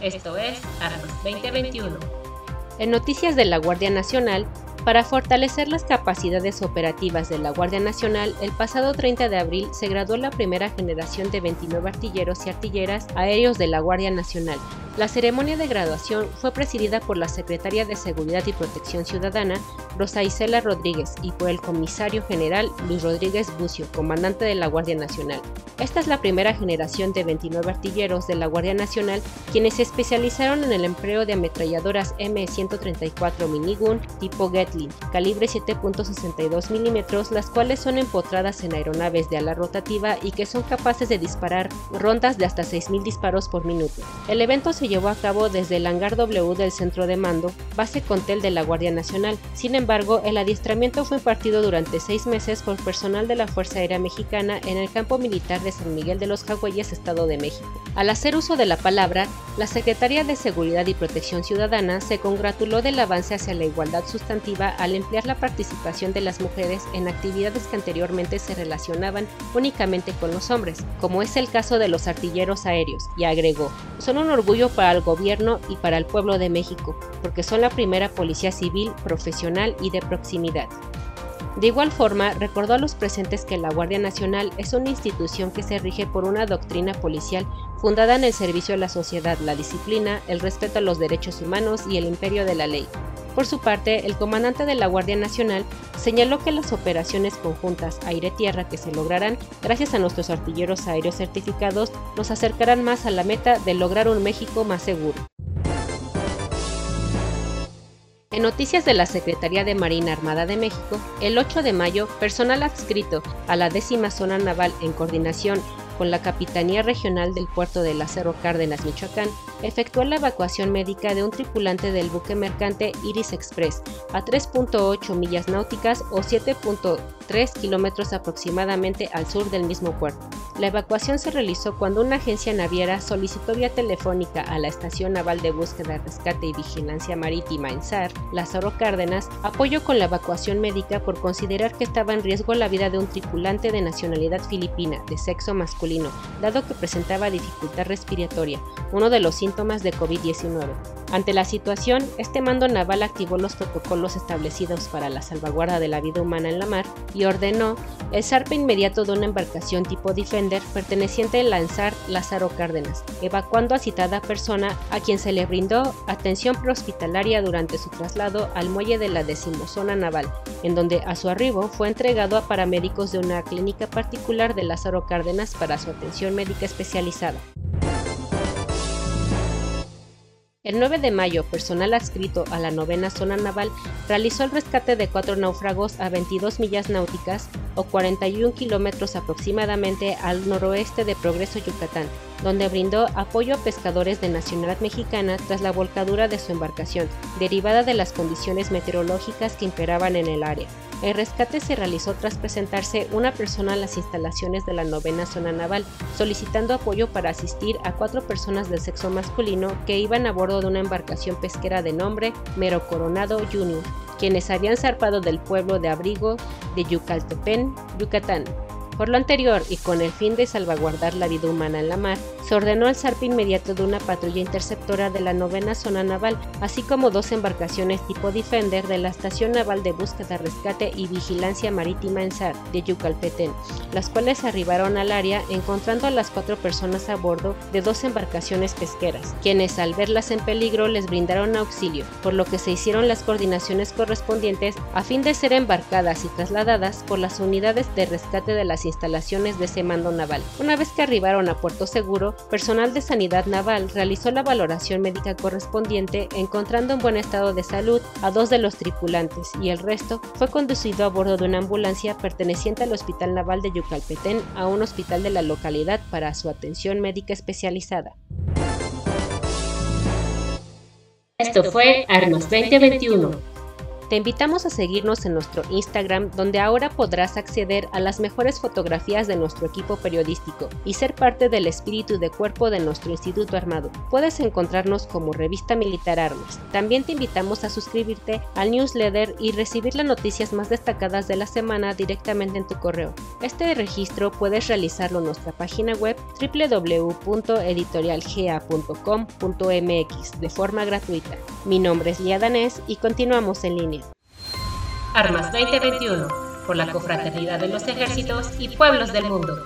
Esto es Armas 2021. En noticias de la Guardia Nacional, para fortalecer las capacidades operativas de la Guardia Nacional, el pasado 30 de abril se graduó la primera generación de 29 artilleros y artilleras aéreos de la Guardia Nacional, la ceremonia de graduación fue presidida por la Secretaria de Seguridad y Protección Ciudadana, Rosa Isela Rodríguez, y por el comisario general Luis Rodríguez Bucio, comandante de la Guardia Nacional. Esta es la primera generación de 29 artilleros de la Guardia Nacional quienes se especializaron en el empleo de ametralladoras M134 Minigun tipo Gatling, calibre 7.62 mm, las cuales son empotradas en aeronaves de ala rotativa y que son capaces de disparar rondas de hasta 6.000 disparos por minuto. El evento se llevó a cabo desde el hangar W del centro de mando, base Contel de la Guardia Nacional. Sin embargo, el adiestramiento fue impartido durante seis meses por personal de la Fuerza Aérea Mexicana en el campo militar de San Miguel de los Jagüeyes, Estado de México. Al hacer uso de la palabra, la Secretaría de Seguridad y Protección Ciudadana se congratuló del avance hacia la igualdad sustantiva al emplear la participación de las mujeres en actividades que anteriormente se relacionaban únicamente con los hombres, como es el caso de los artilleros aéreos, y agregó, son un orgullo para el gobierno y para el pueblo de México, porque son la primera policía civil, profesional y de proximidad. De igual forma, recordó a los presentes que la Guardia Nacional es una institución que se rige por una doctrina policial fundada en el servicio a la sociedad, la disciplina, el respeto a los derechos humanos y el imperio de la ley. Por su parte, el comandante de la Guardia Nacional señaló que las operaciones conjuntas aire-tierra que se lograrán gracias a nuestros artilleros aéreos certificados nos acercarán más a la meta de lograr un México más seguro. En noticias de la Secretaría de Marina Armada de México, el 8 de mayo, personal adscrito a la décima zona naval en coordinación con la Capitanía Regional del Puerto de Lázaro Cárdenas, Michoacán, efectuó la evacuación médica de un tripulante del buque mercante Iris Express a 3.8 millas náuticas o 7.3 kilómetros aproximadamente al sur del mismo puerto. La evacuación se realizó cuando una agencia naviera solicitó vía telefónica a la Estación Naval de Búsqueda, Rescate y Vigilancia Marítima en SAR, Lázaro Cárdenas, apoyo con la evacuación médica por considerar que estaba en riesgo la vida de un tripulante de nacionalidad filipina de sexo masculino dado que presentaba dificultad respiratoria, uno de los síntomas de COVID-19. Ante la situación, este mando naval activó los protocolos establecidos para la salvaguarda de la vida humana en la mar y ordenó el zarpe inmediato de una embarcación tipo Defender perteneciente al lanzar Lázaro Cárdenas, evacuando a citada persona a quien se le brindó atención prehospitalaria durante su traslado al muelle de la decimozona naval, en donde a su arribo fue entregado a paramédicos de una clínica particular de Lázaro Cárdenas para su atención médica especializada. El 9 de mayo, personal adscrito a la novena zona naval realizó el rescate de cuatro náufragos a 22 millas náuticas o 41 kilómetros aproximadamente al noroeste de Progreso, Yucatán, donde brindó apoyo a pescadores de nacionalidad mexicana tras la volcadura de su embarcación, derivada de las condiciones meteorológicas que imperaban en el área. El rescate se realizó tras presentarse una persona a las instalaciones de la novena zona naval, solicitando apoyo para asistir a cuatro personas del sexo masculino que iban a bordo de una embarcación pesquera de nombre Mero Coronado Jr., quienes habían zarpado del pueblo de abrigo de Yucaltepén, Yucatán. Por lo anterior y con el fin de salvaguardar la vida humana en la mar, se ordenó el zarpe inmediato de una patrulla interceptora de la novena zona naval, así como dos embarcaciones tipo Defender de la Estación Naval de Búsqueda, Rescate y Vigilancia Marítima en SAR de Yucalpetén, las cuales arribaron al área encontrando a las cuatro personas a bordo de dos embarcaciones pesqueras, quienes al verlas en peligro les brindaron auxilio, por lo que se hicieron las coordinaciones correspondientes a fin de ser embarcadas y trasladadas por las unidades de rescate de las instalaciones de ese mando naval. Una vez que arribaron a Puerto Seguro, personal de sanidad naval realizó la valoración médica correspondiente encontrando en buen estado de salud a dos de los tripulantes y el resto fue conducido a bordo de una ambulancia perteneciente al Hospital Naval de Yucalpetén a un hospital de la localidad para su atención médica especializada. Esto fue Armas 2021 Te invitamos a seguirnos en nuestro Instagram donde ahora podrás acceder a las mejores fotografías de nuestro equipo periodístico y ser parte del espíritu de cuerpo de nuestro Instituto Armado. Puedes encontrarnos como Revista Militar Armas. También te invitamos a suscribirte al newsletter y recibir las noticias más destacadas de la semana directamente en tu correo. Este registro puedes realizarlo en nuestra página web www.editorialgea.com.mx de forma gratuita. Mi nombre es Lía Danés y continuamos en línea. Armas 2021, por la confraternidad de los ejércitos y pueblos del mundo.